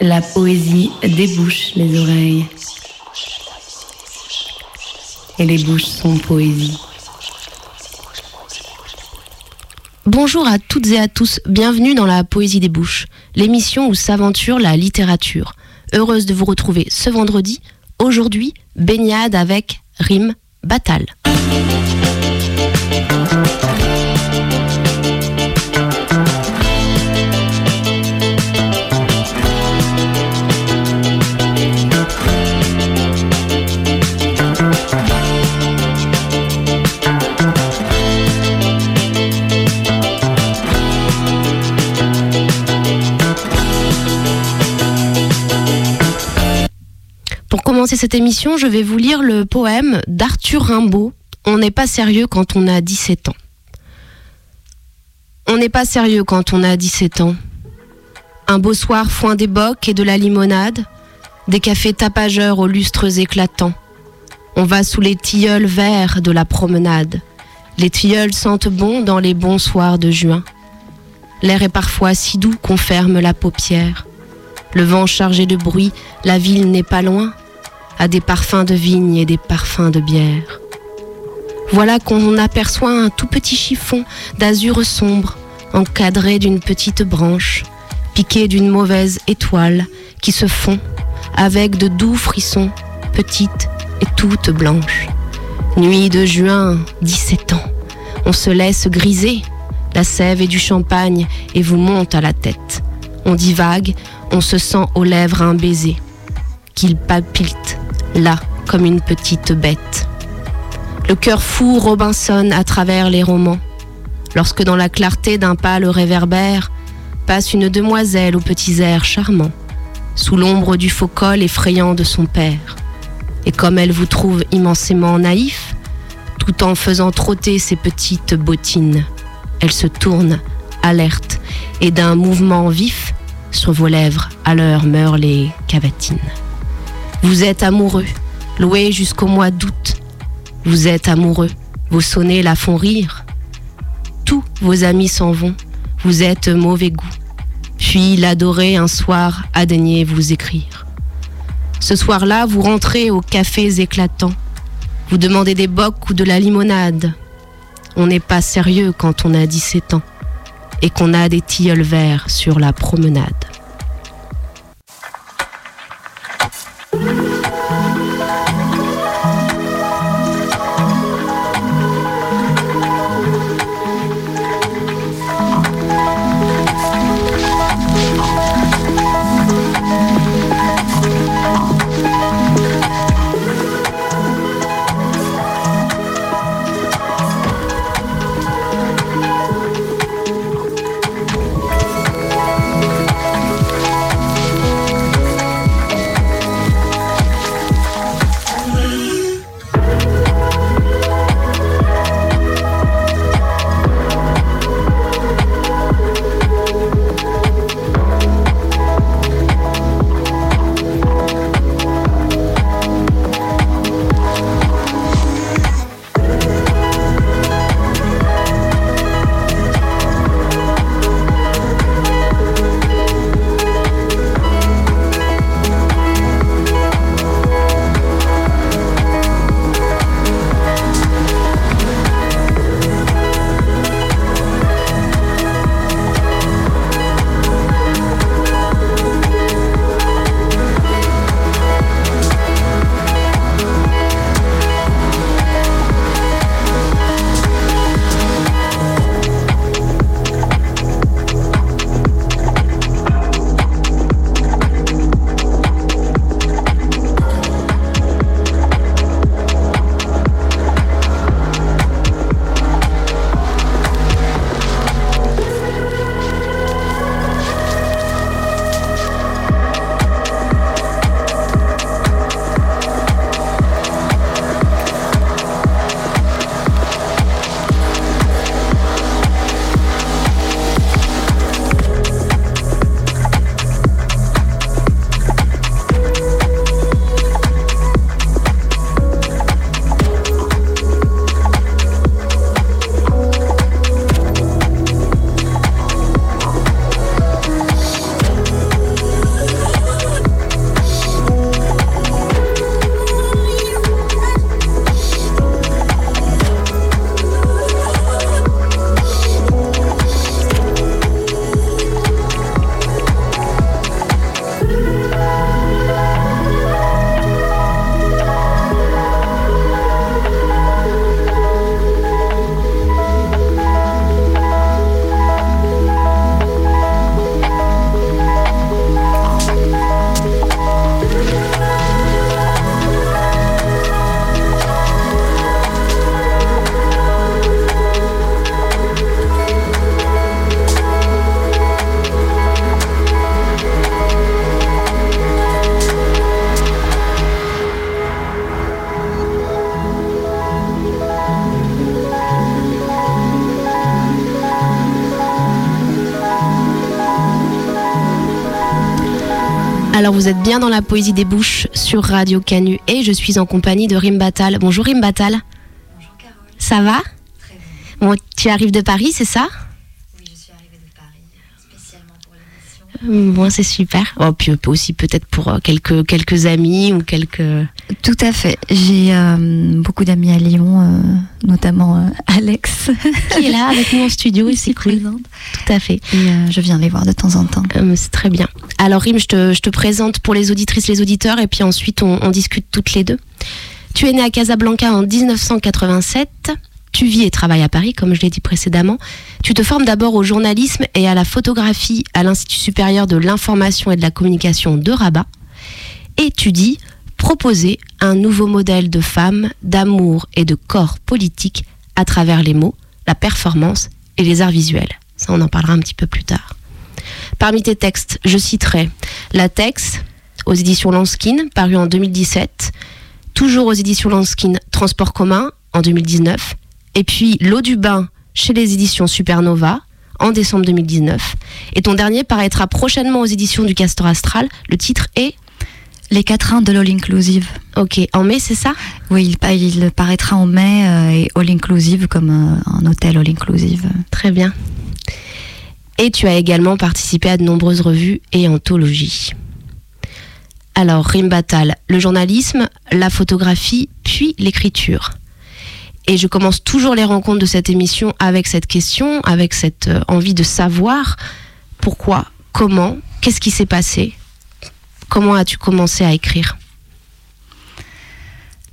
La poésie débouche les oreilles. Et les bouches sont poésie. Bonjour à toutes et à tous, bienvenue dans la Poésie des Bouches, l'émission où s'aventure la littérature. Heureuse de vous retrouver ce vendredi, aujourd'hui, baignade avec Rime Batal. Commencer cette émission, je vais vous lire le poème d'Arthur Rimbaud, On n'est pas sérieux quand on a 17 ans. On n'est pas sérieux quand on a 17 ans. Un beau soir, foin des bocs et de la limonade, des cafés tapageurs aux lustres éclatants. On va sous les tilleuls verts de la promenade. Les tilleuls sentent bon dans les bons soirs de juin. L'air est parfois si doux qu'on ferme la paupière. Le vent chargé de bruit, la ville n'est pas loin, à des parfums de vigne et des parfums de bière. Voilà qu'on aperçoit un tout petit chiffon d'azur sombre, encadré d'une petite branche, piqué d'une mauvaise étoile qui se fond avec de doux frissons, petites et toutes blanches. Nuit de juin, 17 ans, on se laisse griser, la sève et du champagne et vous monte à la tête. On divague, on se sent aux lèvres un baiser, qu'il palpite, là, comme une petite bête. Le cœur fou Robinson à travers les romans, lorsque dans la clarté d'un pâle réverbère passe une demoiselle aux petits airs charmants, sous l'ombre du faux col effrayant de son père. Et comme elle vous trouve immensément naïf, tout en faisant trotter ses petites bottines, elle se tourne, alerte, et d'un mouvement vif, sur vos lèvres, à l'heure meurent les cavatines. Vous êtes amoureux, loué jusqu'au mois d'août. Vous êtes amoureux, vos sonnets la font rire. Tous vos amis s'en vont, vous êtes mauvais goût. Puis l'adorer un soir a daigné vous écrire. Ce soir-là, vous rentrez aux cafés éclatants. Vous demandez des bocs ou de la limonade. On n'est pas sérieux quand on a 17 ans et qu'on a des tilleuls verts sur la promenade. Êtes bien dans la poésie des bouches sur Radio Canu et je suis en compagnie de Rim Batal. Bonjour Rim Batal. Bonjour Carole. Ça va Très bien. Bon, tu arrives de Paris, c'est ça Oui, je suis arrivée de Paris spécialement pour l'émission. Bon, c'est super. Oh, puis aussi peut-être pour euh, quelques, quelques amis ou quelques... Tout à fait. J'ai euh, beaucoup d'amis à Lyon, euh, notamment euh, Alex. Qui est là avec nous en studio et c'est cool. présente. Tout à fait. Et euh, je viens les voir de temps en temps. Euh, c'est très bien. Alors Rim, je te, je te présente pour les auditrices, les auditeurs, et puis ensuite on, on discute toutes les deux. Tu es née à Casablanca en 1987. Tu vis et travailles à Paris, comme je l'ai dit précédemment. Tu te formes d'abord au journalisme et à la photographie à l'Institut supérieur de l'information et de la communication de Rabat. Et tu dis proposer un nouveau modèle de femme, d'amour et de corps politique à travers les mots, la performance et les arts visuels. Ça, on en parlera un petit peu plus tard. Parmi tes textes, je citerai Latex aux éditions Lanskin, paru en 2017, toujours aux éditions Lanskin, Transport commun en 2019, et puis L'eau du bain chez les éditions Supernova en décembre 2019. Et ton dernier paraîtra prochainement aux éditions du Castor Astral. Le titre est Les quatrains de l'All Inclusive. Ok, en mai, c'est ça? Oui, il, pa- il paraîtra en mai euh, et All Inclusive comme euh, un hôtel All Inclusive. Très bien. Et tu as également participé à de nombreuses revues et anthologies. Alors, Rim Batal, le journalisme, la photographie, puis l'écriture. Et je commence toujours les rencontres de cette émission avec cette question, avec cette euh, envie de savoir pourquoi, comment, qu'est-ce qui s'est passé, comment as-tu commencé à écrire?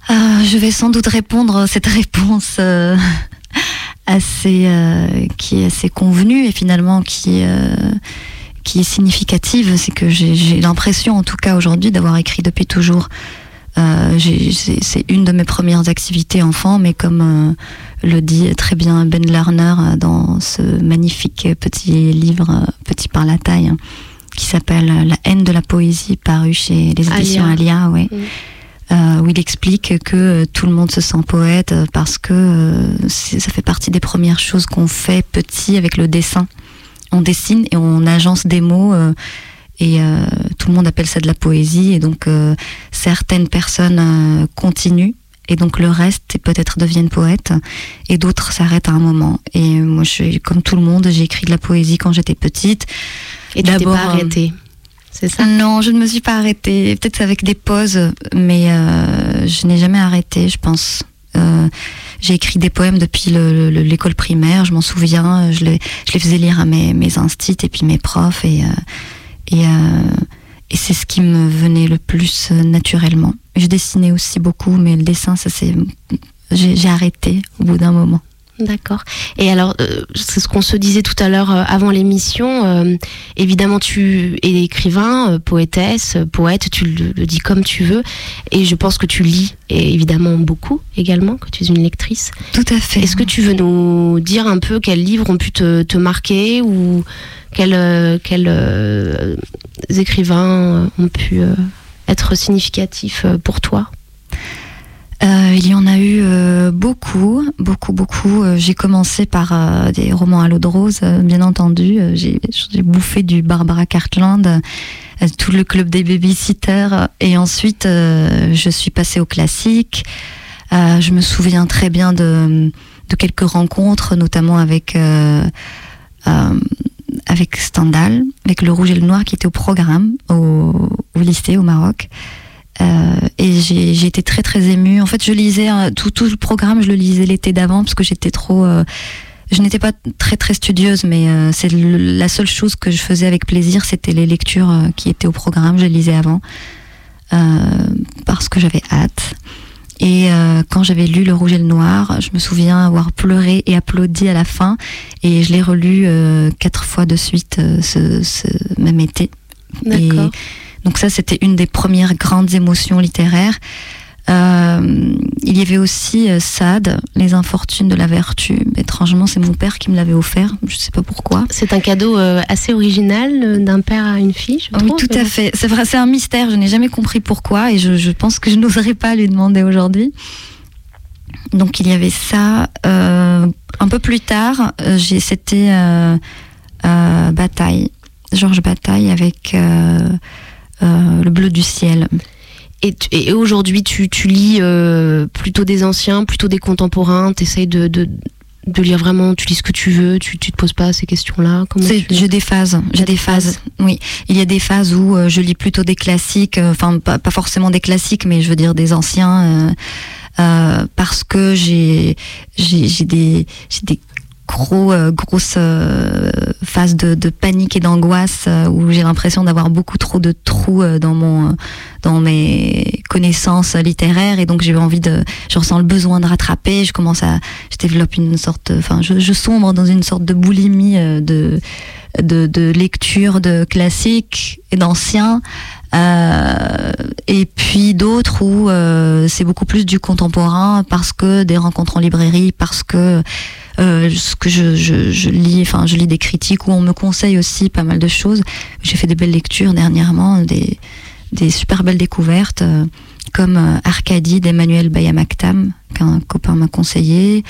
Euh, je vais sans doute répondre à cette réponse euh, assez, qui est assez convenue et finalement qui, qui est significative. C'est que j'ai l'impression, en tout cas aujourd'hui, d'avoir écrit depuis toujours. Euh, c'est une de mes premières activités enfant, mais comme euh, le dit très bien Ben Lerner euh, dans ce magnifique petit livre, petit par la taille, hein, qui s'appelle La haine de la poésie, paru chez les éditions Alia, ouais. Euh, où il explique que tout le monde se sent poète parce que ça fait partie des premières choses qu'on fait petit avec le dessin. On dessine et on agence des mots et euh, tout le monde appelle ça de la poésie et donc euh, certaines personnes euh, continuent et donc le reste peut-être deviennent poètes et d'autres s'arrêtent à un moment. Et moi, je suis comme tout le monde, j'ai écrit de la poésie quand j'étais petite. Et tu t'es D'abord, pas euh, arrêtée, c'est ça? Non, je ne me suis pas arrêtée. Peut-être avec des pauses, mais euh, je n'ai jamais arrêté, je pense. Euh, j'ai écrit des poèmes depuis le- le- l'école primaire, je m'en souviens. Je les, je les faisais lire à mes, mes instits et puis mes profs. Et, euh, et, euh, et c'est ce qui me venait le plus euh, naturellement. Je dessinais aussi beaucoup, mais le dessin, ça c'est. J'ai j'ai arrêté au bout d'un moment. D'accord. Et alors, euh, c'est ce qu'on se disait tout à l'heure euh, avant l'émission. euh, évidemment, tu es écrivain, poétesse, poète, tu le, le dis comme tu veux. Et je pense que tu lis, et évidemment, beaucoup également, que tu es une lectrice. Tout à fait. Est-ce que tu veux nous dire un peu quels livres ont pu te, te marquer ou quels, quels écrivains ont pu être significatifs pour toi? Euh, il y en a eu euh, beaucoup, beaucoup, beaucoup. Euh, j'ai commencé par euh, des romans à l'eau de rose, euh, bien entendu. Euh, j'ai bouffé du Barbara Cartland, tout le club des babysitters. Et ensuite, je suis passée au classique. Je me souviens très bien de, de quelques rencontres, notamment avec avec Stendhal, avec le Rouge et le Noir qui était au programme au, au lycée au Maroc. Euh, et j'ai été très très émue. En fait, je lisais euh, tout, tout le programme, je le lisais l'été d'avant parce que j'étais trop. euh, je n'étais pas très très studieuse, mais c'est la seule chose que je faisais avec plaisir, c'était les lectures qui étaient au programme. Je les lisais avant parce que j'avais hâte. Et quand j'avais lu Le Rouge et le Noir, je me souviens avoir pleuré et applaudi à la fin. Et je l'ai relu quatre fois de suite ce, ce même été. D'accord. Donc ça, c'était une des premières grandes émotions littéraires. Euh, il y avait aussi euh, Sade, Les Infortunes de la Vertu. Étrangement, c'est mon père qui me l'avait offert. Je ne sais pas pourquoi. C'est un cadeau euh, assez original euh, d'un père à une fille, je Oui, trouve. tout à fait. C'est vrai, c'est un mystère. Je n'ai jamais compris pourquoi et je, je pense que je n'oserais pas lui demander aujourd'hui. Donc il y avait ça. Un peu plus tard, c'était Bataille, Georges Bataille avec le bleu du ciel. Et, et aujourd'hui, tu, tu lis plutôt des anciens, plutôt des contemporains, tu essayes de, de, de, lire vraiment, tu lis ce que tu veux, tu, tu te poses pas ces questions-là? J'ai des phases, j'ai des phases. Oui, il y a des phases où je lis plutôt des classiques, enfin pas, pas, forcément des classiques, mais je veux dire des anciens. Euh, parce que j'ai j'ai des j'ai des gros euh, grosses euh, phases de, de, panique et d'angoisse euh, où j'ai l'impression d'avoir beaucoup trop de trous dans mon dans mes connaissances littéraires. Et donc j'ai envie de je ressens le besoin de rattraper. Je commence à je développe une sorte enfin je, je sombre dans une sorte de boulimie de de, de lecture de classiques et d'anciens euh, et puis d'autres où euh, c'est beaucoup plus du contemporain parce que des rencontres en librairie, parce que euh, ce que je, je, je, lis, enfin je lis des critiques où on me conseille aussi pas mal de choses. J'ai fait des belles lectures dernièrement, des, des super belles découvertes euh, comme euh, Arcadie d'Emmanuel Bayamaktam qu'un copain m'a conseillé.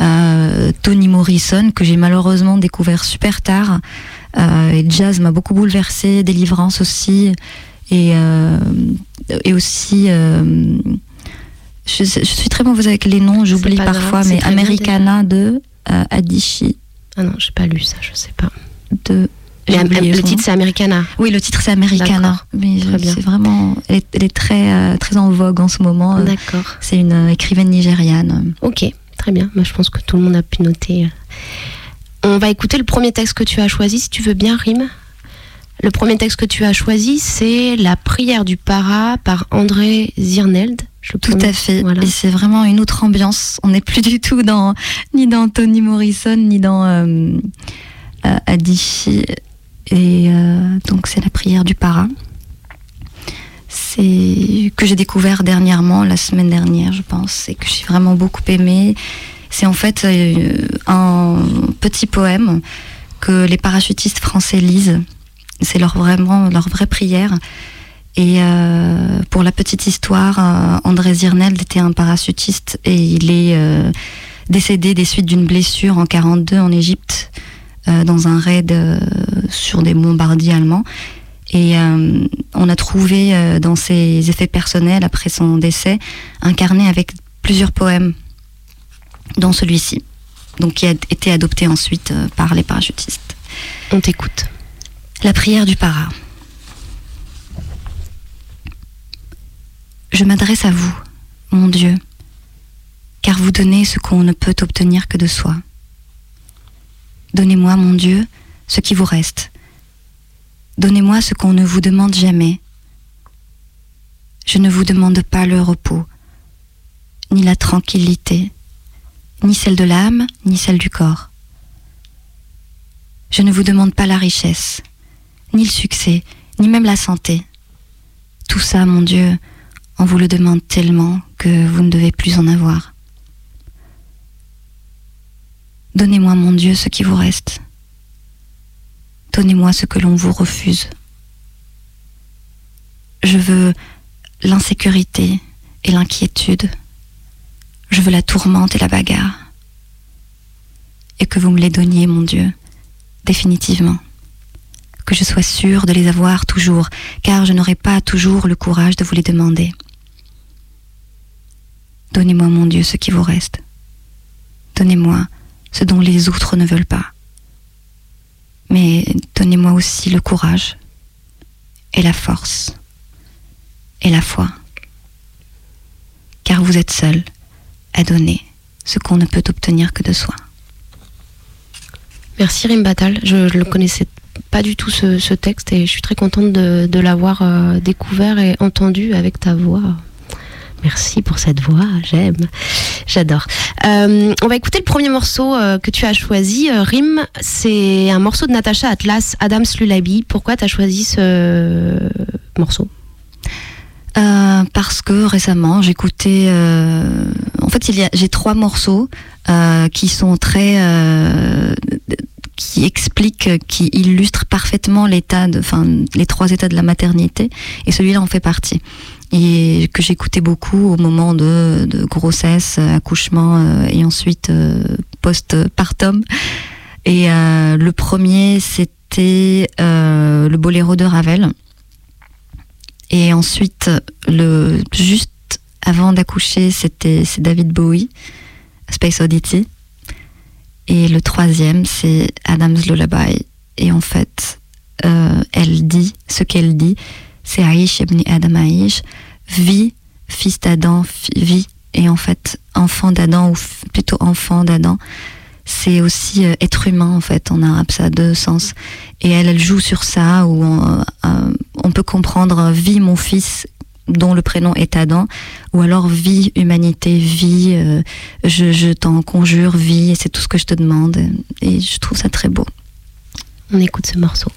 Euh, Tony Morrison que j'ai malheureusement découvert super tard. Euh, et jazz m'a beaucoup bouleversé, délivrance aussi et, euh, et aussi euh, je, je, suis très mauvaise avec les noms, j'oublie parfois, mais Americana de Adichie. Ah non, j'ai pas lu ça, je sais pas. De le titre c'est Americana. Oui, le titre c'est Americana. Mais c'est vraiment, elle est, elle est très euh, très en vogue en ce moment. D'accord. C'est une euh, écrivaine nigériane. Ok, très bien. Moi, je pense que tout le monde a pu noter. On va écouter le premier texte que tu as choisi, si tu veux bien, Rime. Le premier texte que tu as choisi, c'est La prière du para par André Zirneld. Tout à fait. Et c'est vraiment une autre ambiance. On n'est plus du tout dans ni dans Tony Morrison ni dans euh, euh Adichie. Et euh, donc c'est la prière du para. C'est que j'ai découvert dernièrement, la semaine dernière, je pense, et que j'ai vraiment beaucoup aimé. C'est en fait euh, un petit poème que les parachutistes français lisent c'est leur vraiment leur vraie prière. Et euh, pour la petite histoire, euh, André Zirneld était un parachutiste et il est décédé des suites d'une blessure en 42 en Égypte dans un raid sur des bombardiers allemands. Et on a trouvé dans ses effets personnels après son décès un carnet avec plusieurs poèmes, dont celui-ci, donc qui a été adopté ensuite par les parachutistes. On t'écoute. La prière du para. Je m'adresse à vous, mon Dieu, car vous donnez ce qu'on ne peut obtenir que de soi. Donnez-moi, mon Dieu, ce qui vous reste. Donnez-moi ce qu'on ne vous demande jamais. Je ne vous demande pas le repos, ni la tranquillité, ni celle de l'âme, ni celle du corps. Je ne vous demande pas la richesse, ni le succès, ni même la santé. Tout ça, mon Dieu, on vous le demande tellement que vous ne devez plus en avoir. Donnez-moi, mon Dieu, ce qui vous reste. Donnez-moi ce que l'on vous refuse. Je veux l'insécurité et l'inquiétude. Je veux la tourmente et la bagarre. Et que vous me les donniez, mon Dieu, définitivement que je sois sûre de les avoir toujours, car je n'aurai pas toujours le courage de vous les demander. Donnez-moi, mon Dieu, ce qui vous reste. Donnez-moi ce dont les autres ne veulent pas. Mais donnez-moi aussi le courage et la force et la foi. Car vous êtes seul à donner ce qu'on ne peut obtenir que de soi. Merci Rimbatal, je, je le connaissais pas du tout ce, texte et je suis très contente de, l'avoir euh, découvert et entendu avec ta voix. Merci pour cette voix, j'aime, j'adore. Euh, on va écouter le premier morceau euh, que tu as choisi. Rim, c'est un morceau de Natacha Atlas, Adams Lulabi. Pourquoi tu as choisi ce morceau? Euh, parce que récemment j'écoutais. Euh, en fait, il y a j'ai trois morceaux euh, qui sont très qui explique, qui illustre parfaitement l'état de, enfin, les trois états de la maternité, et celui-là en fait partie. Et que j'écoutais beaucoup au moment de, de grossesse, accouchement euh, et ensuite euh, post-partum. Et euh, le premier, c'était le boléro de Ravel. Et ensuite, le, juste avant d'accoucher, c'était c'est David Bowie, Space Oddity. Et le troisième, c'est Adam's Lullaby. Et en fait, euh, elle dit, ce qu'elle dit, c'est Aïch ibn Adam Aïch, vie, fils d'Adam, vie, et en fait, enfant d'Adam, ou plutôt enfant d'Adam, c'est aussi euh, être humain en fait. En arabe, ça a deux sens. Et elle, elle joue sur ça où on, euh, peut comprendre euh, vie mon fils dont le prénom est Adam, ou alors vie, humanité, vie, je, je t'en conjure, vie, et c'est tout ce que je te demande. Et je trouve ça très beau. On écoute ce morceau.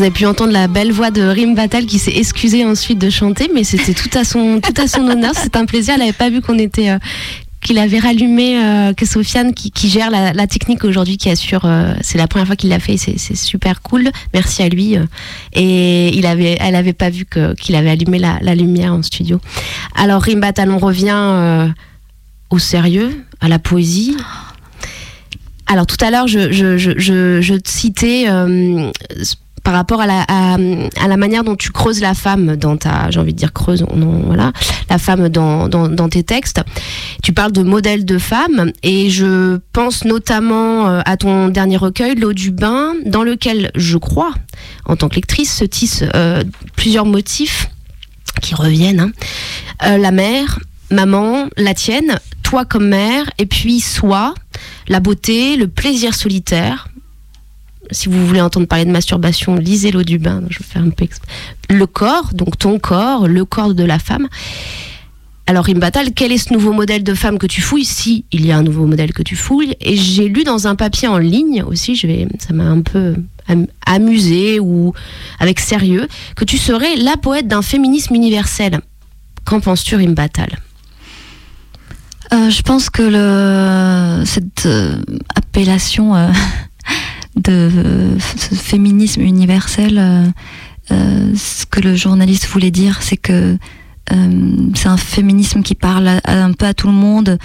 Vous avez pu entendre la belle voix de Rim qui s'est excusée ensuite de chanter, mais c'était tout à son tout à son honneur. C'est un plaisir. Elle n'avait pas vu qu'on était euh, qu'il avait rallumé, euh, que Sofiane qui, gère la, technique aujourd'hui, qui assure, euh, c'est la première fois qu'il l'a fait, c'est super cool. Merci à lui. et il avait, elle avait pas vu qu'il avait allumé la, lumière en studio. Alors Rim Batal, on revient au sérieux, à la poésie. Alors tout à l'heure, je, citais par rapport à la, manière dont tu creuses la femme dans ta, j'ai envie de dire creuse, non, voilà, la femme dans, tes textes. Tu parles de modèle de femme et je pense notamment euh, à ton dernier recueil, L'eau du bain, dans lequel je crois, en tant que lectrice, se tissent euh, plusieurs motifs qui reviennent. Hein. Euh, la mère, maman, la tienne, toi comme mère, et puis soi, la beauté, le plaisir solitaire, si vous voulez entendre parler de masturbation, lisez l'eau du bain. Je vais faire un peu le corps, donc ton corps, le corps de la femme. Alors Imbatal, quel est ce nouveau modèle de femme que tu fouilles Si il y a un nouveau modèle que tu fouilles, et j'ai lu dans un papier en ligne aussi, je vais, ça m'a un peu amusé ou avec sérieux, que tu serais la poète d'un féminisme universel. Qu'en penses-tu, Imbatal? Euh, Je pense que cette euh, appellation euh, de ce féminisme universel, euh, euh, ce que le journaliste voulait dire, c'est que euh, c'est un féminisme qui parle un peu à tout le monde,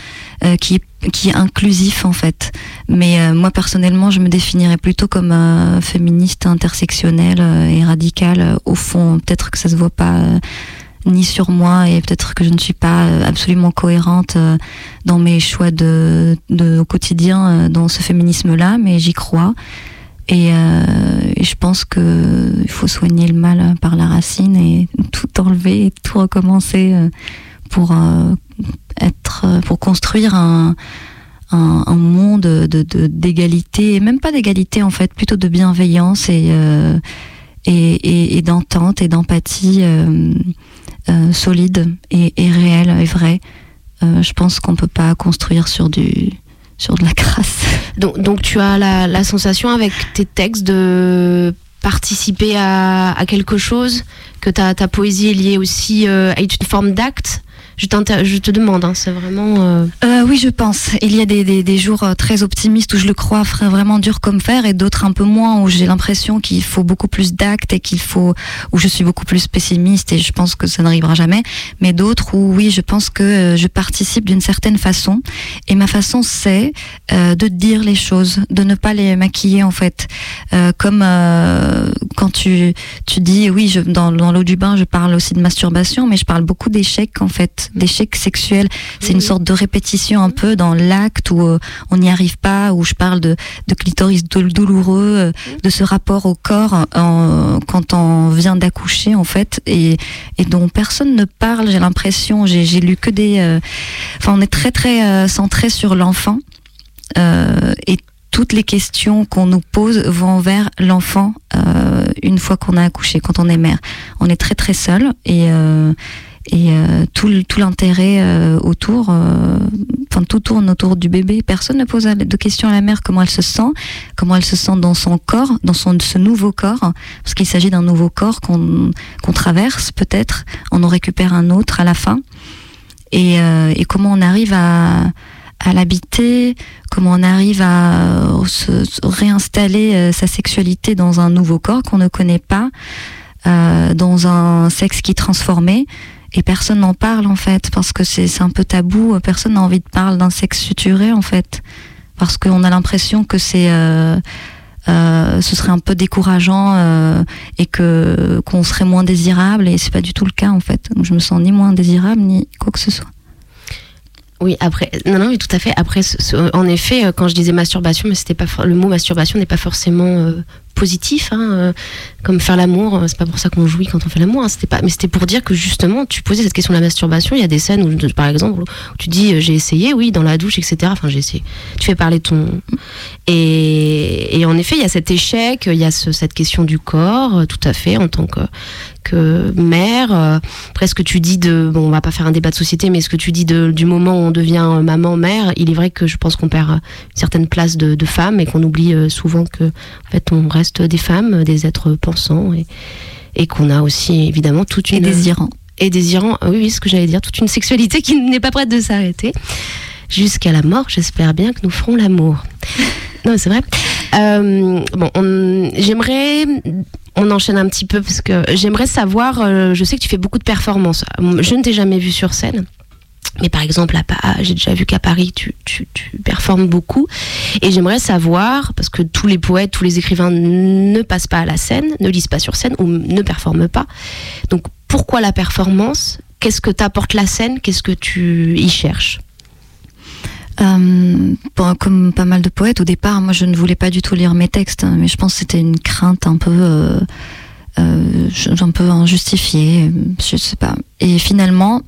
qui, qui est inclusif en fait. Mais moi personnellement, je me définirais plutôt comme féministe intersectionnelle et radicale. au fond, peut-être que ça se voit pas ni sur moi et peut-être que je ne suis pas absolument cohérente dans mes choix de, de au quotidien dans ce féminisme-là, mais j'y crois. Euh, et, je pense que il faut soigner le mal par la racine et tout enlever et tout recommencer euh, pour euh, être, pour construire un, un, monde de d'égalité, et même pas d'égalité en fait, plutôt de bienveillance et et, et, d'entente et d'empathie solide et, réelle et vraie. je pense qu'on peut pas construire sur du sur de la crasse. Donc, donc tu as la, la sensation avec tes textes de participer à, à quelque chose, que ta, ta poésie est liée aussi euh, à une forme d'acte je, je te demande, hein, c'est vraiment. Euh... Euh, oui, je pense. Il y a des, des, des, jours euh, très optimistes où je le crois vraiment dur comme fer, et d'autres un peu moins où j'ai l'impression qu'il faut beaucoup plus d'actes et qu'il faut où je suis beaucoup plus pessimiste et je pense que ça n'arrivera jamais. Mais d'autres où oui, je pense que euh, je participe d'une certaine façon et ma façon c'est euh, de dire les choses, de ne pas les maquiller en fait. comme quand tu tu dis oui, je, dans, dans l'eau du bain, je parle aussi de masturbation, mais je parle beaucoup d'échecs en fait d'échec sexuel. C'est une sorte de répétition un peu dans l'acte où euh, on n'y arrive pas, où je parle de, de clitoris douloureux, euh, de ce rapport au corps quand on vient d'accoucher en fait, et, et dont personne ne parle. J'ai l'impression, j'ai lu que des, euh, enfin on est très très centré sur l'enfant et toutes les questions qu'on nous pose vont vers l'enfant une fois qu'on a accouché, quand on est mère. On est très très seul et et euh, tout, l'intérêt euh, autour, euh, enfin tout tourne autour du bébé. Personne ne pose de questions à la mère comment elle se sent, comment elle se sent dans son corps, dans son ce nouveau corps, parce qu'il s'agit d'un nouveau corps qu'on qu'on traverse peut-être, on en récupère un autre à la fin, et, et comment on arrive à à l'habiter, comment on arrive à se, réinstaller sa sexualité dans un nouveau corps qu'on ne connaît pas, dans un sexe qui est transformé et personne n'en parle en fait parce que c'est un peu tabou. Personne n'a envie de parler d'un sexe suturé en fait parce qu'on a l'impression que c'est euh, euh, ce serait un peu décourageant euh, et que qu'on serait moins désirable et c'est pas du tout le cas en fait. Donc je me sens ni moins désirable ni quoi que ce soit. Oui, après, non, non, mais tout à fait. Après, en effet, quand je disais masturbation, mais c'était pas le mot masturbation n'est pas forcément positif, hein, euh, comme faire l'amour. Euh, c'est pas pour ça qu'on jouit quand on fait l'amour. Hein, c'était pas, mais c'était pour dire que justement, tu posais cette question de la masturbation. Il y a des scènes où, par exemple, où tu dis euh, j'ai essayé, oui, dans la douche, etc. Enfin, j'ai essayé. Tu fais parler ton et, en effet, il y a cet échec, il y a cette question du corps, tout à fait, en tant que que mère, euh, presque tu dis de, bon, on va pas faire un débat de société, mais ce que tu dis de, du moment où on devient maman, mère, il est vrai que je pense qu'on perd une certaine place de, de femme et qu'on oublie souvent que, en fait, on reste reste des femmes, des êtres pensants, et, et qu'on a aussi évidemment toute une... Et désirant. Et désirant, oui, oui, ce que j'allais dire, toute une sexualité qui n'est pas prête de s'arrêter. Jusqu'à la mort, j'espère bien que nous ferons l'amour. Non, c'est vrai. Euh, bon, on- j'aimerais, on enchaîne un petit peu parce que j'aimerais savoir. euh, je sais que tu fais beaucoup de performances. Je ne t'ai jamais vu sur scène. Mais par exemple, j'ai déjà vu qu'à Paris, tu, tu, tu performes beaucoup. Et j'aimerais savoir, parce que tous les poètes, tous les écrivains ne passent pas à la scène, ne lisent pas sur scène ou ne performent pas. Donc pourquoi la performance? Qu'est-ce que t'apporte la scène? Qu'est-ce que tu y cherches? Euh, comme pas mal de poètes, au départ, moi, je ne voulais pas du tout lire mes textes, hein, mais je pense que c'était une crainte un peu, euh, euh, un peu injustifiée, je sais pas. Et finalement,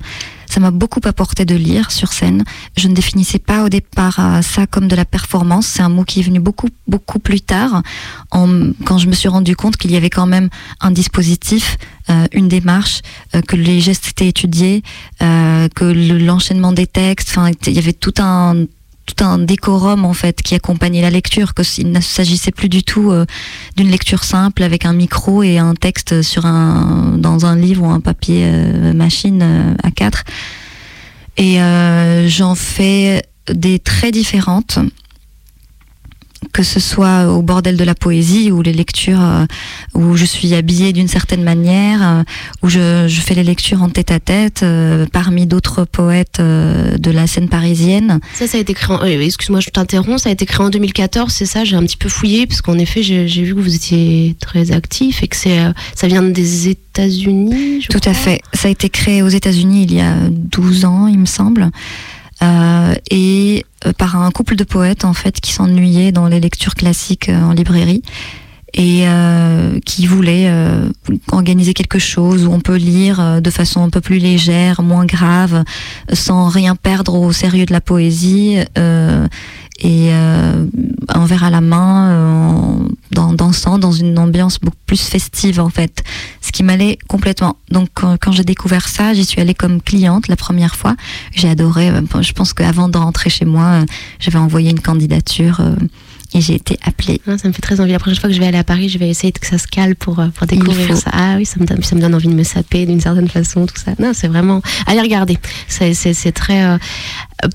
ça m'a beaucoup apporté de lire sur scène. Je ne définissais pas au départ euh, ça comme de la performance. C'est un mot qui est venu beaucoup, beaucoup plus tard, quand je me suis rendu compte qu'il y avait quand même un dispositif, euh, une démarche, euh, que les gestes étaient étudiés, que le- l'enchaînement des textes, il y avait tout un tout un décorum en fait qui accompagnait la lecture, que il ne s'agissait plus du tout euh, d'une lecture simple avec un micro et un texte sur un dans un livre ou un papier euh, machine euh, à 4 Et euh, j'en fais des très différentes que ce soit au bordel de la poésie ou les lectures euh, où je suis habillée d'une certaine manière, euh, où je, je fais les lectures en tête à tête euh, parmi d'autres poètes de la scène parisienne. Ça, ça a été créé. En... Excuse-moi, je t'interromps. Ça a été créé en 2014, c'est ça J'ai un petit peu fouillé parce qu'en effet, j'ai vu que vous étiez très actif et que c'est, ça vient des États-Unis. Tout crois. à fait. Ça a été créé aux États-Unis il y a 12 ans, il me semble. Euh, et par un couple de poètes en fait qui s'ennuyaient dans les lectures classiques euh, en librairie et euh, qui voulaient euh, organiser quelque chose où on peut lire euh, de façon un peu plus légère, moins grave, sans rien perdre au sérieux de la poésie euh, et euh, un verre à la main, euh, en dan- dansant dans une ambiance beaucoup plus festive en fait, ce qui m'allait complètement. Donc quand, quand j'ai découvert ça, j'y suis allée comme cliente la première fois. J'ai adoré. Je pense qu'avant de rentrer chez moi, j'avais envoyé une candidature et j'ai été appelée. Ah, ça me fait très envie. La prochaine fois que je vais aller à Paris, je vais essayer que ça se cale pour, euh, pour découvrir ça. Ah oui, ça me, donne, ça me donne envie de me saper d'une certaine façon, tout ça. Non, c'est vraiment. Allez regarder. C'est, très. euh, euh,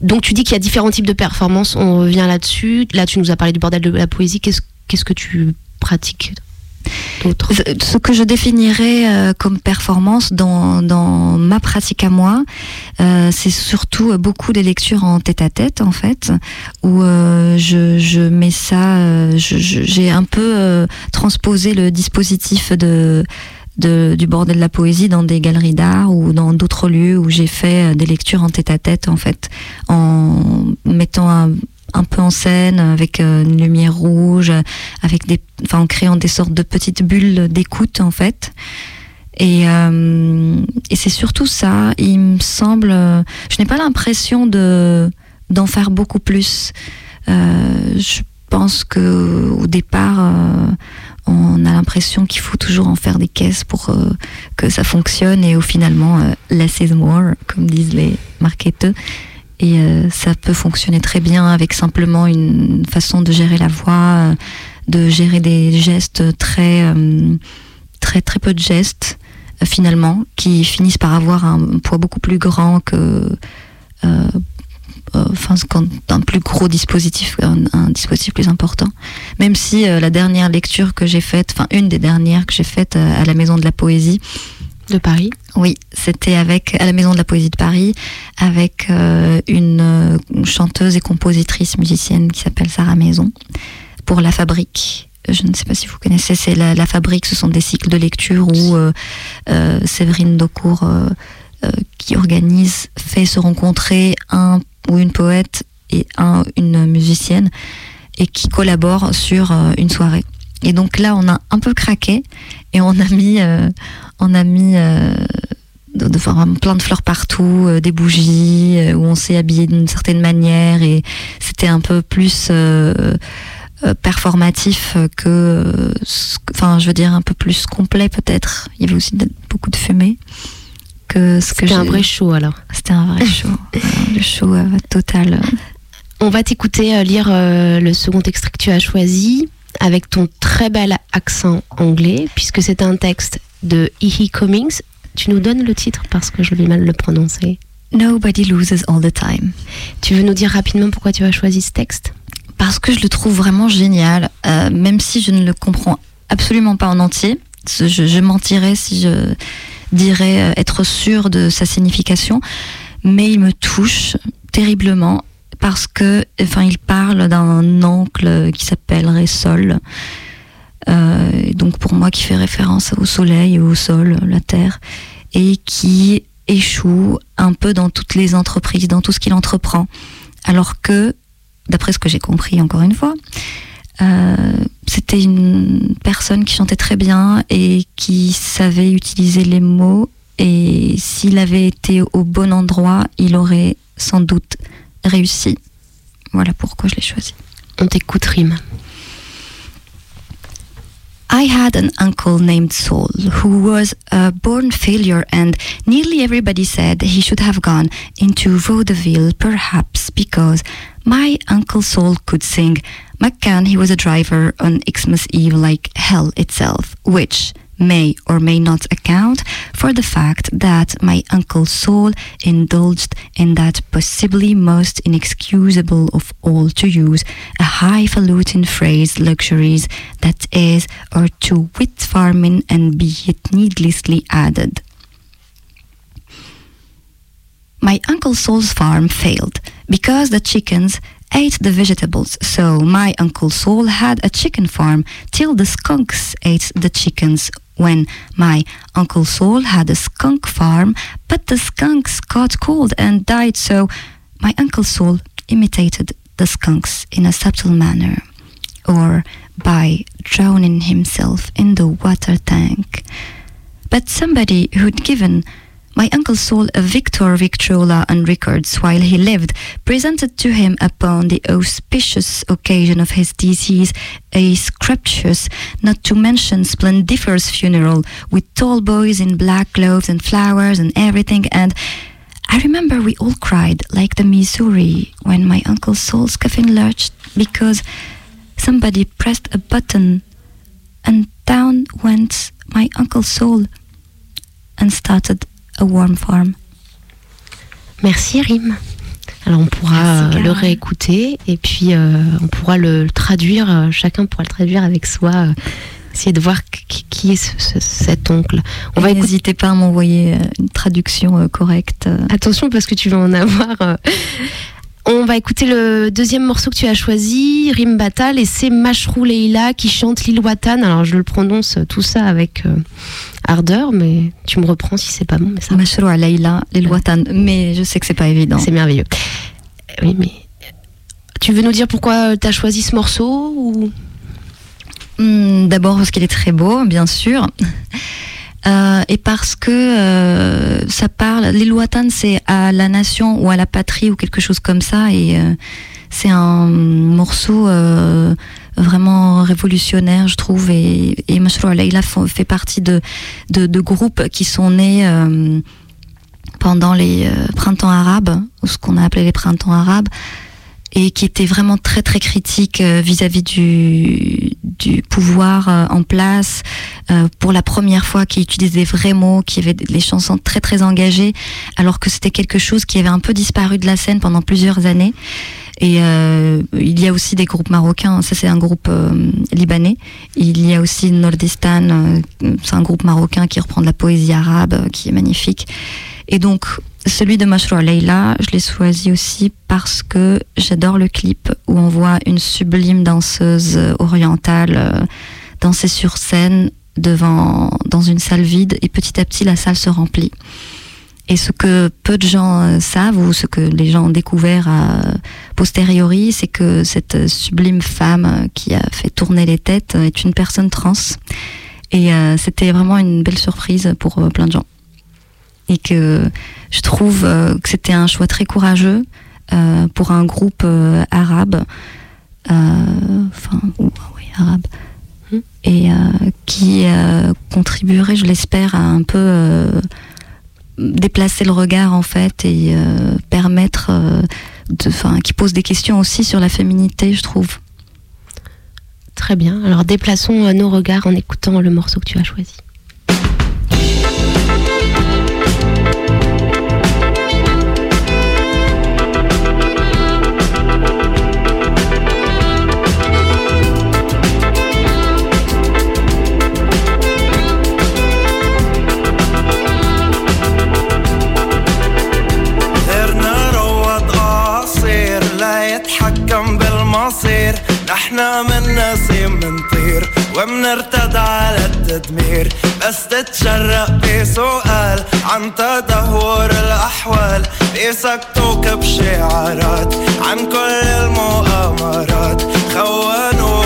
Donc tu dis qu'il y a différents types de performances. On revient là-dessus. Là, tu nous as parlé du bordel de la poésie. Qu'est-ce, qu'est-ce que tu pratiques Ce que je définirais euh, comme performance dans, dans ma pratique à moi, euh, c'est surtout euh, beaucoup des lectures en tête-à-tête en fait, où je, je mets ça, j'ai un peu transposé le dispositif de, du bordel de la poésie dans des galeries d'art ou dans d'autres lieux où j'ai fait des lectures en tête-à-tête en fait, en mettant un, un peu en scène avec euh, une lumière rouge, avec des, en créant des sortes de petites bulles d'écoute en fait. Et, euh, et c'est surtout ça. Il me semble, je n'ai pas l'impression de d'en faire beaucoup plus. Euh, je pense que au départ, on a l'impression qu'il faut toujours en faire des caisses pour que ça fonctionne et au finalement less is more, comme disent les marketeurs. Et euh, ça peut fonctionner très bien avec simplement une façon de gérer la voix, euh, de gérer des gestes très, euh, très, très peu de gestes finalement, qui finissent par avoir un poids beaucoup plus grand que, enfin, un plus gros dispositif, un, dispositif plus important. Même si la dernière lecture que j'ai faite, enfin une des dernières que j'ai faites euh, à la Maison de la Poésie, de Paris oui, c'était avec à la Maison de la Poésie de Paris, avec euh, une euh, chanteuse et compositrice musicienne qui s'appelle Sarah Maison, pour La Fabrique. Je ne sais pas si vous connaissez, c'est la, la Fabrique, ce sont des cycles de lecture où euh, Séverine Daucourt, qui organise, fait se rencontrer un ou une poète et un, une musicienne, et qui collaborent sur une soirée. Et donc là, on a un peu craqué et on a mis, euh, on a mis euh, de, de- enfin, plein de fleurs partout, euh, des bougies, euh, où on s'est habillé d'une certaine manière et c'était un peu plus performatif que, enfin, je veux dire un peu plus complet peut-être. Il y avait aussi beaucoup de fumée que ce que C'était un vrai show alors. C'était un vrai show, le show total. On va t'écouter lire le second extrait que tu as choisi. Avec ton très bel accent anglais, puisque c'est un texte de E.E. Cummings. Tu nous donnes le titre parce que je vais mal le prononcer. Nobody loses all the time. Tu veux nous dire rapidement pourquoi tu as choisi ce texte? Parce que je le trouve vraiment génial, euh, même si je ne le comprends absolument pas en entier. Je, je mentirais si je dirais euh, être sûre de sa signification, mais il me touche terriblement parce que, enfin, il parle d'un oncle qui s'appellerait Sol. Euh, donc pour moi qui fait référence au soleil, au sol, la terre, et qui échoue un peu dans toutes les entreprises, dans tout ce qu'il entreprend. Alors que, d'après ce que j'ai compris encore une fois, euh, c'était une personne qui chantait très bien et qui savait utiliser les mots. Et s'il avait été au bon endroit, il aurait sans doute réussi. Voilà pourquoi je l'ai choisi. On t'écoute, Rime. I had an uncle named Saul who was a born failure, and nearly everybody said he should have gone into vaudeville, perhaps because my uncle Saul could sing. McCann, he was a driver on Xmas Eve like hell itself, which may or may not account for the fact that my Uncle Saul indulged in that possibly most inexcusable of all to use a highfalutin phrase luxuries that is or to wit farming and be it needlessly added. My Uncle Saul's farm failed because the chickens ate the vegetables, so my Uncle Saul had a chicken farm till the skunks ate the chickens when my Uncle Saul had a skunk farm, but the skunks caught cold and died, so my Uncle Saul imitated the skunks in a subtle manner, or by drowning himself in the water tank. But somebody who'd given my Uncle Saul a Victor Victrola on records while he lived presented to him upon the auspicious occasion of his decease a scrumptious, not to mention splendiferous funeral with tall boys in black clothes and flowers and everything and I remember we all cried like the Missouri when my Uncle Saul's coffin lurched because somebody pressed a button and down went my Uncle Saul and started a warm farm. Merci, Rime. Alors on pourra Merci, le réécouter et puis euh, on pourra le traduire, euh, chacun pourra le traduire avec soi, euh, essayer de voir qui, qui est ce- ce- cet oncle. On Et va. N'hésitez pas à m'envoyer euh, une traduction euh, correcte. euh. Attention parce que tu vas en avoir. Euh. On va écouter le deuxième morceau que tu as choisi, Rim Batal, et c'est Mashrou Leila qui chante Lil Watan. Alors je le prononce euh, tout ça avec euh, ardeur, mais tu me reprends si c'est pas bon, mais ça va. Mashroua Leila, les Watan. Mais je sais que c'est pas évident. C'est merveilleux. Oui, mais tu veux nous dire pourquoi tu as choisi ce morceau ou? Hmm, D'abord parce qu'il est très beau, bien sûr. Euh, et parce que euh, ça parle, Watan, c'est à la nation ou à la patrie ou quelque chose comme ça, et euh, c'est un morceau euh, vraiment révolutionnaire, je trouve. Et, et Mashroua Leila fait partie de, de, de groupes qui sont nés euh, pendant les euh, printemps arabes, ou ce qu'on a appelé les printemps arabes, et qui étaient vraiment très très critiques euh, vis-à-vis du, du pouvoir euh, en place, euh, pour la première fois, qui utilisait des vrais mots, qui avait des chansons très très engagées, alors que c'était quelque chose qui avait un peu disparu de la scène pendant plusieurs années. Et euh, il y a aussi des groupes marocains, ça c'est un groupe libanais. Il y a aussi Nordistan, c'est un groupe marocain qui reprend de la poésie arabe, qui est magnifique. Et donc, celui de Mashroua Leila, je l'ai choisi aussi parce que j'adore le clip où on voit une sublime danseuse euh, orientale euh, danser sur scène devant, dans une salle vide et petit à petit la salle se remplit. Et ce que peu de gens euh, savent ou ce que les gens ont découvert à posteriori, c'est que cette euh, sublime femme euh, qui a fait tourner les têtes euh, est une personne trans. Et euh, c'était vraiment une belle surprise pour euh, plein de gens. Et que je trouve euh, que c'était un choix très courageux euh, pour un groupe euh, arabe, enfin, oui, arabe, Hmm. et qui contribuerait, je l'espère, à un peu déplacer le regard en fait et euh, permettre, euh, de, qui pose des questions aussi sur la féminité, je trouve. très bien. Alors déplaçons nos regards en écoutant le morceau que tu as choisi. إحنا من نسيم منطير ومنرتد على التدمير بس تتشرق بسؤال عن تدهور الأحوال. بيسكتوك بشعارات عن كل المؤامرات خوانوا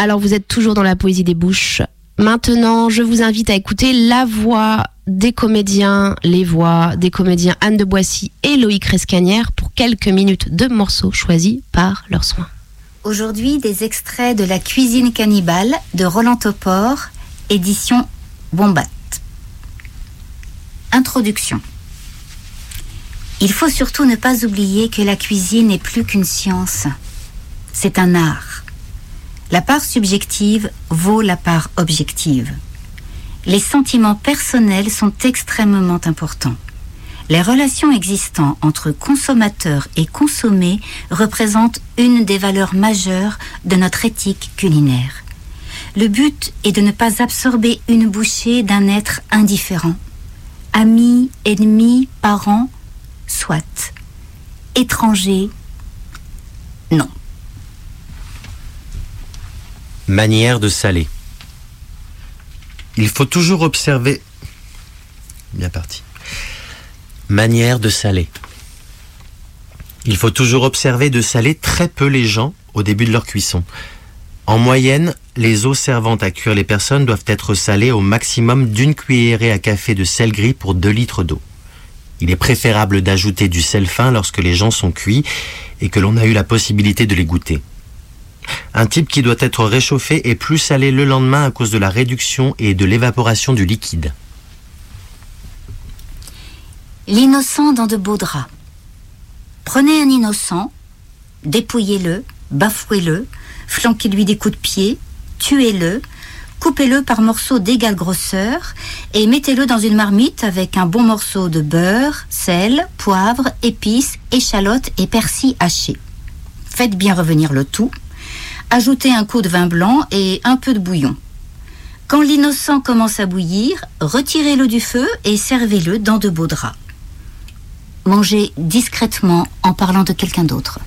Alors vous êtes toujours dans la poésie des bouches. Maintenant, je vous invite à écouter la voix des comédiens, les voix des comédiens Anne de Boissy et Loïc Rescanière pour quelques minutes de morceaux choisis par leurs soins. Aujourd'hui, des extraits de La cuisine cannibale de Roland Topor, édition Bombat. Introduction. Il faut surtout ne pas oublier que la cuisine n'est plus qu'une science. C'est un art. La part subjective vaut la part objective. Les sentiments personnels sont extrêmement importants. Les relations existant entre consommateurs et consommés représentent une des valeurs majeures de notre éthique culinaire. Le but est de ne pas absorber une bouchée d'un être indifférent. Ami, ennemi, parent, soit. Étranger, non. Manière de saler. Il faut toujours observer. Bien parti. Manière de saler. Il faut toujours observer de saler très peu les gens au début de leur cuisson. En moyenne, les eaux servant à cuire les personnes doivent être salées au maximum d'une cuillerée à café de sel gris pour 2 litres d'eau. Il est préférable d'ajouter du sel fin lorsque les gens sont cuits et que l'on a eu la possibilité de les goûter. Un type qui doit être réchauffé est plus salé le lendemain à cause de la réduction et de l'évaporation du liquide. L'innocent dans de beaux draps. Prenez un innocent, dépouillez-le, bafouez-le, flanquez-lui des coups de pied, tuez-le, coupez-le par morceaux d'égale grosseur et mettez-le dans une marmite avec un bon morceau de beurre, sel, poivre, épices, échalotes et persil haché. Faites bien revenir le tout. Ajoutez un coup de vin blanc et un peu de bouillon. Quand l'innocent commence à bouillir, retirez-le du feu et servez-le dans de beaux draps. Mangez discrètement en parlant de quelqu'un d'autre.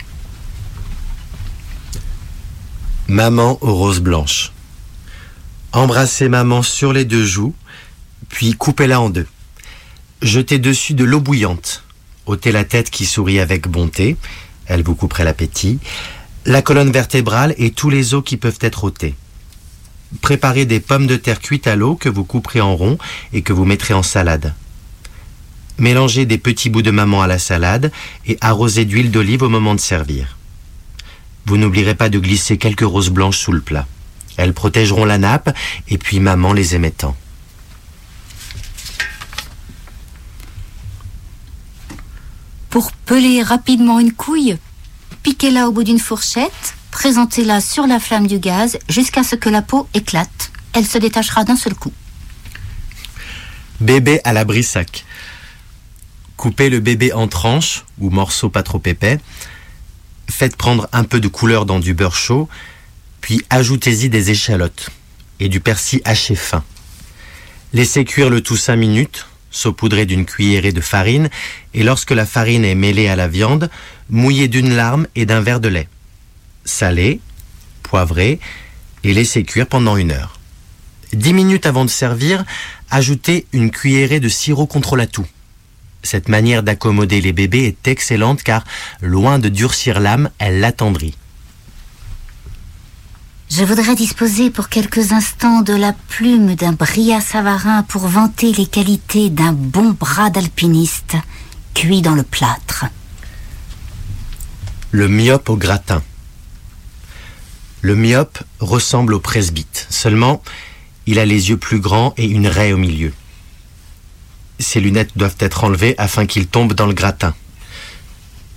Maman aux roses blanches. Embrassez maman sur les deux joues, puis coupez-la en deux. Jetez dessus de l'eau bouillante. ôtez la tête qui sourit avec bonté, elle vous couperait l'appétit, la colonne vertébrale et tous les os qui peuvent être ôtés. Préparez des pommes de terre cuites à l'eau que vous couperez en rond et que vous mettrez en salade. Mélangez des petits bouts de maman à la salade et arrosez d'huile d'olive au moment de servir. Vous n'oublierez pas de glisser quelques roses blanches sous le plat. Elles protégeront la nappe et puis maman les aimait tant. Pour peler rapidement une couille, piquez-la au bout d'une fourchette, présentez-la sur la flamme du gaz jusqu'à ce que la peau éclate. Elle se détachera d'un seul coup. Bébé à la brissac. Coupez le bébé en tranches ou morceaux pas trop épais. Faites prendre un peu de couleur dans du beurre chaud, puis ajoutez-y des échalotes et du persil haché fin. Laissez cuire le tout 5 minutes, saupoudrez d'une cuillerée de farine, et lorsque la farine est mêlée à la viande, mouillez d'une larme et d'un verre de lait. Salez, poivrez et laissez cuire pendant une heure. 10 minutes avant de servir, ajoutez une cuillerée de sirop contre la toux. Cette manière d'accommoder les bébés est excellente car, loin de durcir l'âme, elle l'attendrit. Je voudrais disposer pour quelques instants de la plume d'un Bria Savarin pour vanter les qualités d'un bon bras d'alpiniste cuit dans le plâtre. Le myope au gratin. Le myope ressemble au presbyte, seulement il a les yeux plus grands et une raie au milieu. Ses lunettes doivent être enlevées afin qu'il tombe dans le gratin.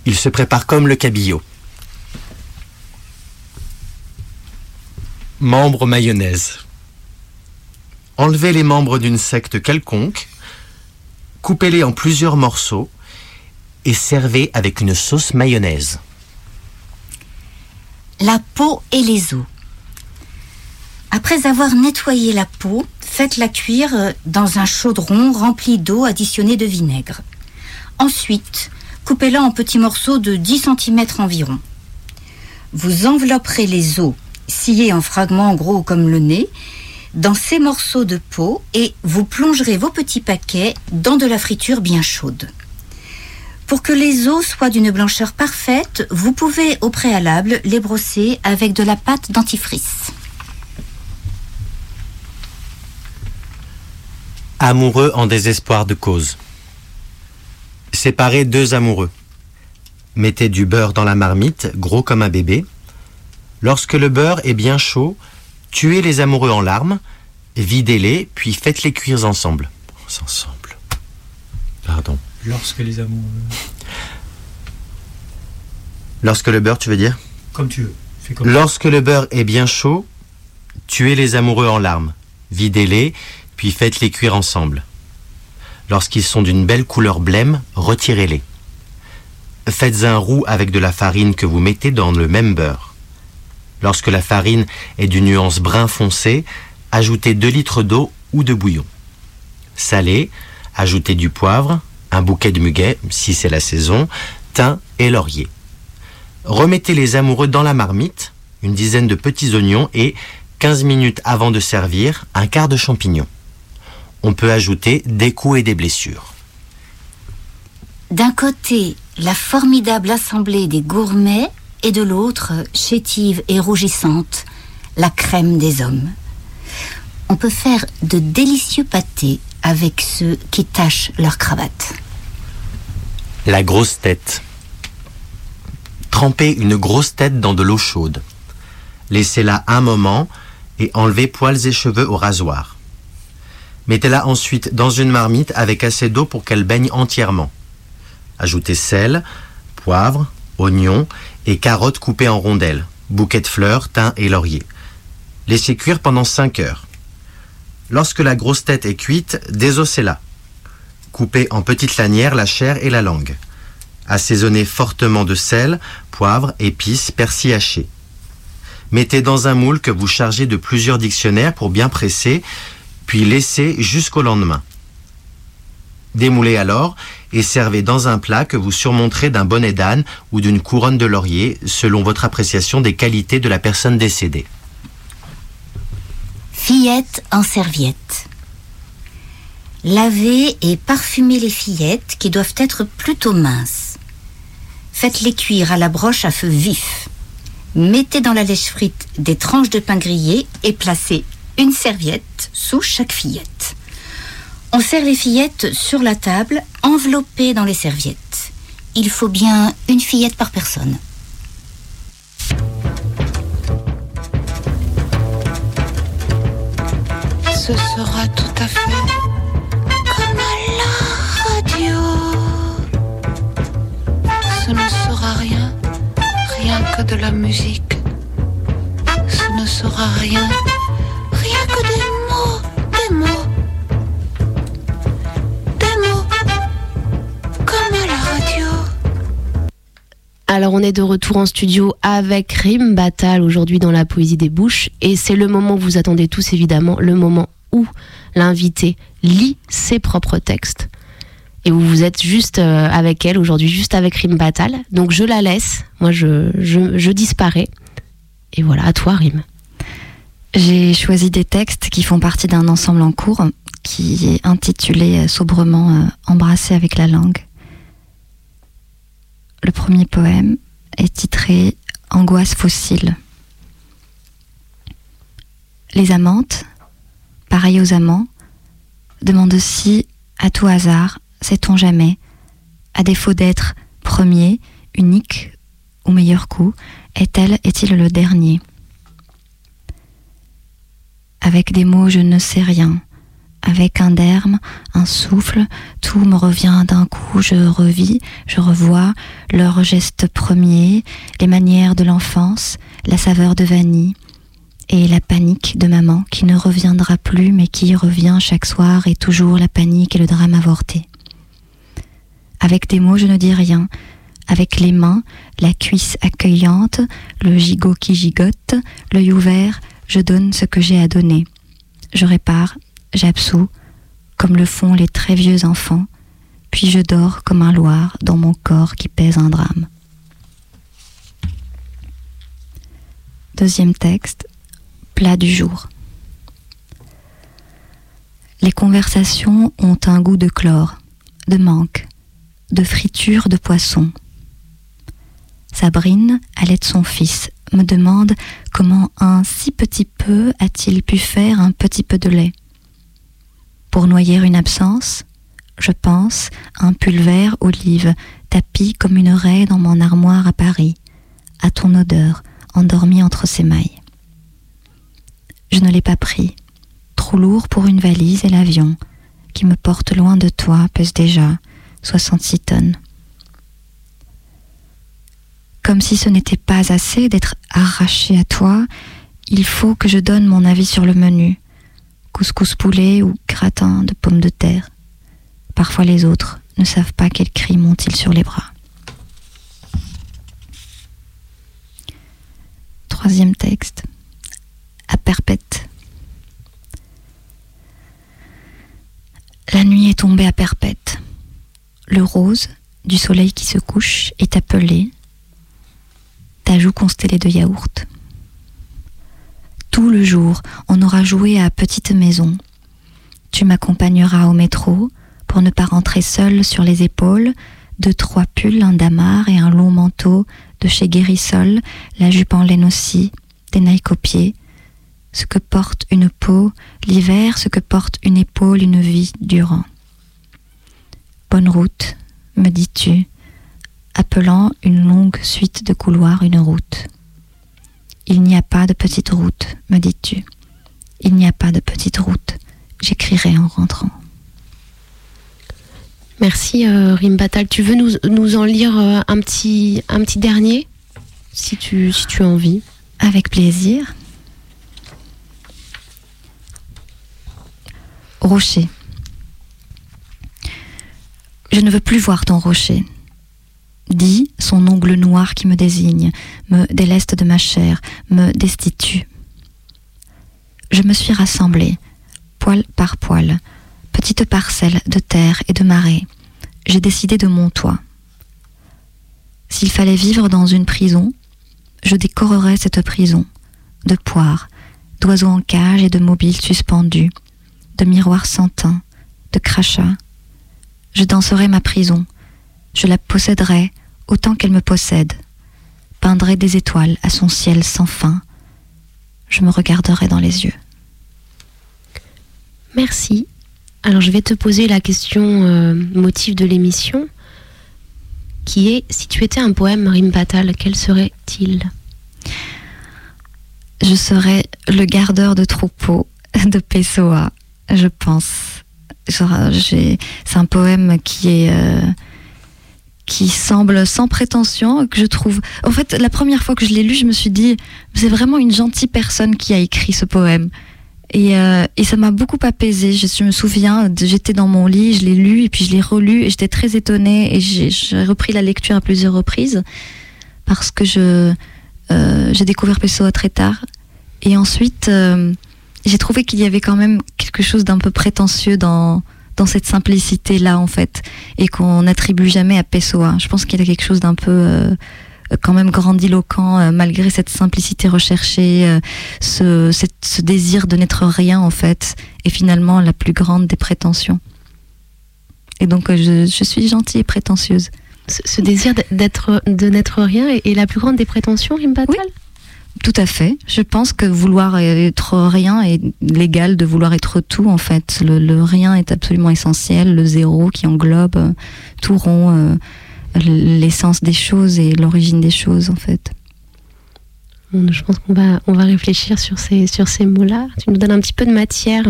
Il se prépare comme le cabillaud. Membres mayonnaise. Enlevez les membres d'une secte quelconque, coupez-les en plusieurs morceaux et servez avec une sauce mayonnaise. La peau et les os. Après avoir nettoyé la peau, faites-la cuire euh, dans un chaudron rempli d'eau additionnée de vinaigre. Ensuite, coupez-la en petits morceaux de 10 cm environ. Vous envelopperez les os, sciés en fragments gros comme le nez, dans ces morceaux de peau et vous plongerez vos petits paquets dans de la friture bien chaude. Pour que les os soient d'une blancheur parfaite, vous pouvez au préalable les brosser avec de la pâte dentifrice. Amoureux en désespoir de cause. Séparez deux amoureux. Mettez du beurre dans la marmite, gros comme un bébé. Lorsque le beurre est bien chaud, tuez les amoureux en larmes, videz-les, puis faites-les cuire ensemble. Ensemble. Pardon. Lorsque les amoureux. Lorsque le beurre, tu veux dire? Comme tu veux. Fais comme Lorsque le beurre est bien chaud, tuez les amoureux en larmes, videz-les, puis faites-les cuire ensemble. Lorsqu'ils sont d'une belle couleur blême, retirez-les. Faites un roux avec de la farine que vous mettez dans le même beurre. Lorsque la farine est d'une nuance brun foncé, ajoutez 2 litres d'eau ou de bouillon. Salez, ajoutez du poivre, un bouquet de muguet, si c'est la saison, thym et laurier. Remettez les amoureux dans la marmite, une dizaine de petits oignons et, 15 minutes avant de servir, un quart de champignon. On peut ajouter des coups et des blessures. D'un côté, la formidable assemblée des gourmets et de l'autre, chétive et rougissante, la crème des hommes. On peut faire de délicieux pâtés avec ceux qui tachent leur cravate. La grosse tête. Trempez une grosse tête dans de l'eau chaude. Laissez-la un moment et enlevez poils et cheveux au rasoir. Mettez-la ensuite dans une marmite avec assez d'eau pour qu'elle baigne entièrement. Ajoutez sel, poivre, oignons et carottes coupées en rondelles, bouquets de fleurs, thym et laurier. Laissez cuire pendant 5 heures. Lorsque la grosse tête est cuite, désossez-la. Coupez en petites lanières la chair et la langue. Assaisonnez fortement de sel, poivre, épices, persil haché. Mettez dans un moule que vous chargez de plusieurs dictionnaires pour bien presser, puis laissez jusqu'au lendemain. Démoulez alors et servez dans un plat que vous surmonterez d'un bonnet d'âne ou d'une couronne de laurier selon votre appréciation des qualités de la personne décédée. Fillettes en serviette. Lavez et parfumez les fillettes qui doivent être plutôt minces. Faites-les cuire à la broche à feu vif. Mettez dans la lèche frite des tranches de pain grillé et placez une serviette sous chaque fillette. On sert les fillettes sur la table, enveloppées dans les serviettes. Il faut bien une fillette par personne. Ce sera tout à fait. Ce ne sera rien, rien que de la musique. Ce ne sera rien, rien que des mots, des mots. Alors on est de retour en studio avec Rim Battal aujourd'hui dans la poésie des bouches et c'est le moment que vous attendez tous évidemment, le moment où l'invité lit ses propres textes. Et où vous êtes juste euh, avec elle aujourd'hui, juste avec Rim Battal. Donc je la laisse, moi je, je, je disparais. Et voilà, à toi Rim. J'ai choisi des textes qui font partie d'un ensemble en cours qui est intitulé euh, sobrement euh, Embrasser avec la langue. Le premier poème est titré Angoisse fossile. Les amantes, pareilles aux amants, demandent aussi, à tout hasard, sait-on jamais, à défaut d'être premier, unique ou meilleur coup, est-elle, est-il le dernier? Avec des mots, je ne sais rien. Avec un derme, un souffle, tout me revient d'un coup, je revis, je revois leurs gestes premiers, les manières de l'enfance, la saveur de vanille, et la panique de maman qui ne reviendra plus mais qui revient chaque soir et toujours la panique et le drame avorté. Avec des mots, je ne dis rien. Avec les mains, la cuisse accueillante, le gigot qui gigote, l'œil ouvert, je donne ce que j'ai à donner. Je répare, j'absous, comme le font les très vieux enfants, puis je dors comme un loir dans mon corps qui pèse un drame. Deuxième texte, plat du jour. Les conversations ont un goût de chlore, de manque, de friture de poisson. Sabrine, allait de son fils, me demande comment un si petit peu a-t-il pu faire un petit peu de lait. Pour noyer une absence, je pense, un pulvère olive, tapis comme une raie dans mon armoire à Paris, à ton odeur, endormie entre ses mailles. Je ne l'ai pas pris, trop lourd pour une valise et l'avion, qui me porte loin de toi, pèse déjà 66 tonnes. Comme si ce n'était pas assez d'être arraché à toi, il faut que je donne mon avis sur le menu. Couscous poulet ou gratin de pommes de terre. Parfois les autres ne savent pas quel cri montent-ils sur les bras. Troisième texte. À perpète. La nuit est tombée à perpète. Le rose du soleil qui se couche est appelé. Ta joue constellée de yaourt. Tout le jour, on aura joué à petite maison. Tu m'accompagneras au métro pour ne pas rentrer seule sur les épaules, deux trois pulls, un damar et un long manteau de chez Guérissol, la jupe en laine aussi, des Nike aux pieds, ce que porte une peau, l'hiver, ce que porte une épaule, une vie durant. Bonne route, me dis-tu, appelant une longue suite de couloirs une route. Il n'y a pas de petite route, me dis-tu. Il n'y a pas de petite route, j'écrirai en rentrant. Merci euh, Rimbatal. Tu veux nous, nous en lire euh, un, petit, un petit dernier si tu, si tu as envie? Avec plaisir. Rocher. Je ne veux plus voir ton rocher. Dit son ongle noir qui me désigne, me déleste de ma chair, me destitue. Je me suis rassemblée, poil par poil, petite parcelle de terre et de marée. J'ai décidé de mon toit. S'il fallait vivre dans une prison, je décorerais cette prison de poires, d'oiseaux en cage et de mobiles suspendus, de miroirs sans teint, de crachats. Je danserais ma prison, je la posséderais autant qu'elle me possède, peindrais des étoiles à son ciel sans fin, je me regarderais dans les yeux. Merci. Alors je vais te poser la question euh, motif de l'émission, qui est si tu étais un poème Rimbatal, quel serait-il? Je serais le gardeur de troupeau de Pessoa, je pense. C'est un poème qui est euh, qui semble sans prétention, que je trouve. En fait, la première fois que je l'ai lu, je me suis dit, c'est vraiment une gentille personne qui a écrit ce poème. Et, euh, ça m'a beaucoup apaisée. Je, me souviens, j'étais dans mon lit, je l'ai lu et puis je l'ai relu et j'étais très étonnée et j'ai repris la lecture à plusieurs reprises parce que euh, j'ai découvert Pessoa très tard. Et ensuite, euh, j'ai trouvé qu'il y avait quand même quelque chose d'un peu prétentieux dans, dans cette simplicité-là, en fait, et qu'on n'attribue jamais à Pessoa. Je pense qu'il y a quelque chose d'un peu euh, quand même grandiloquent, euh, malgré cette simplicité recherchée, euh, ce, cette- ce désir de n'être rien, en fait, et finalement la plus grande des prétentions. Et donc, je, je suis gentille et prétentieuse. ce, ce désir d'être, de n'être rien est, est la plus grande des prétentions, Rimbatal Tout à fait. Je pense que vouloir être rien est l'égal de vouloir être tout, en fait. Le, rien est absolument essentiel, le zéro qui englobe euh, tout rond, euh, l'essence des choses et l'origine des choses, en fait. Je pense qu'on va, on va réfléchir sur ces, sur ces mots-là. Tu nous donnes un petit peu de matière.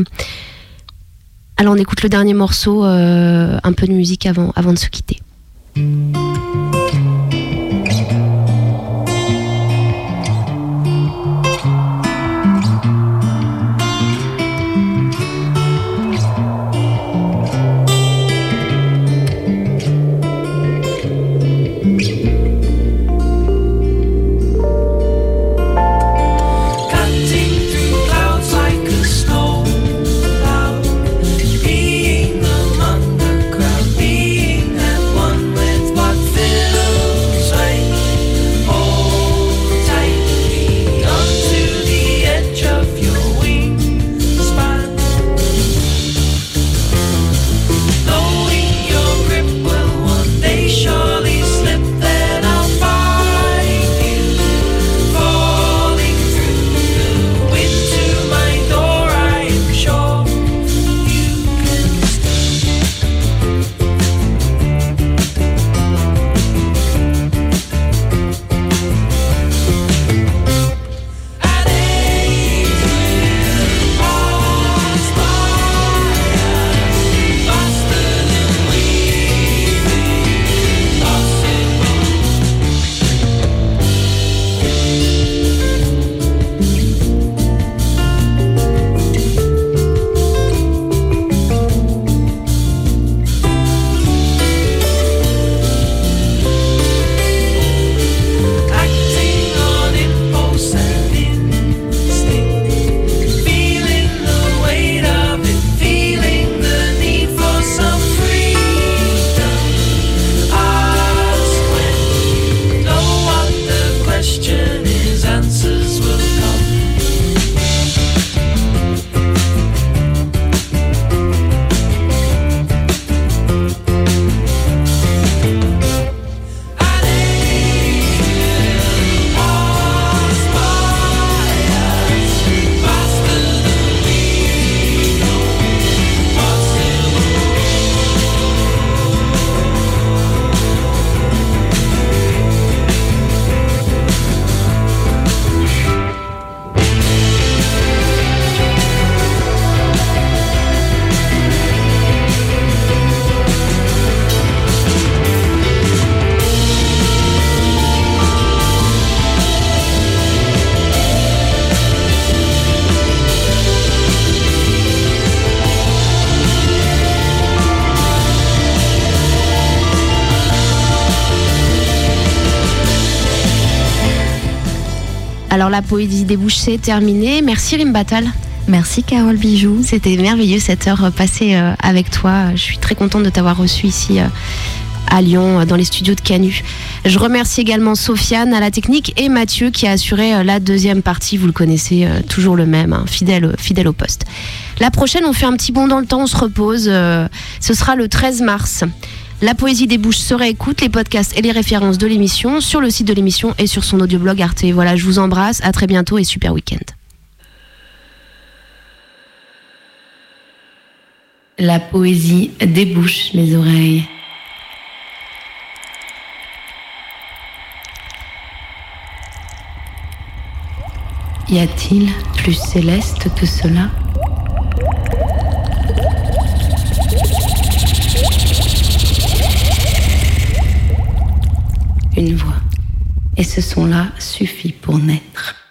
Alors on écoute le dernier morceau, euh, un peu de musique avant, avant de se quitter. Alors la poésie des bouches c'est terminé. Merci Rimbatal. Merci Carole Bijou. C'était merveilleux cette heure passée euh, avec toi. Je suis très contente de t'avoir reçu ici euh, à Lyon, euh, dans les studios de Canu. Je remercie également Sofiane à la technique et Mathieu qui a assuré la deuxième partie. Vous le connaissez, toujours le même, hein, fidèle, fidèle au poste. La prochaine, on fait un petit bond dans le temps, on se repose. ce sera le 13 mars. La poésie des bouches se réécoute, les podcasts et les références de l'émission sur le site de l'émission et sur son audioblog Arte. Voilà, je vous embrasse, à très bientôt et super week-end. La poésie débouche les oreilles. Y a-t-il plus céleste que cela Une voix. Et ce son-là suffit pour naître.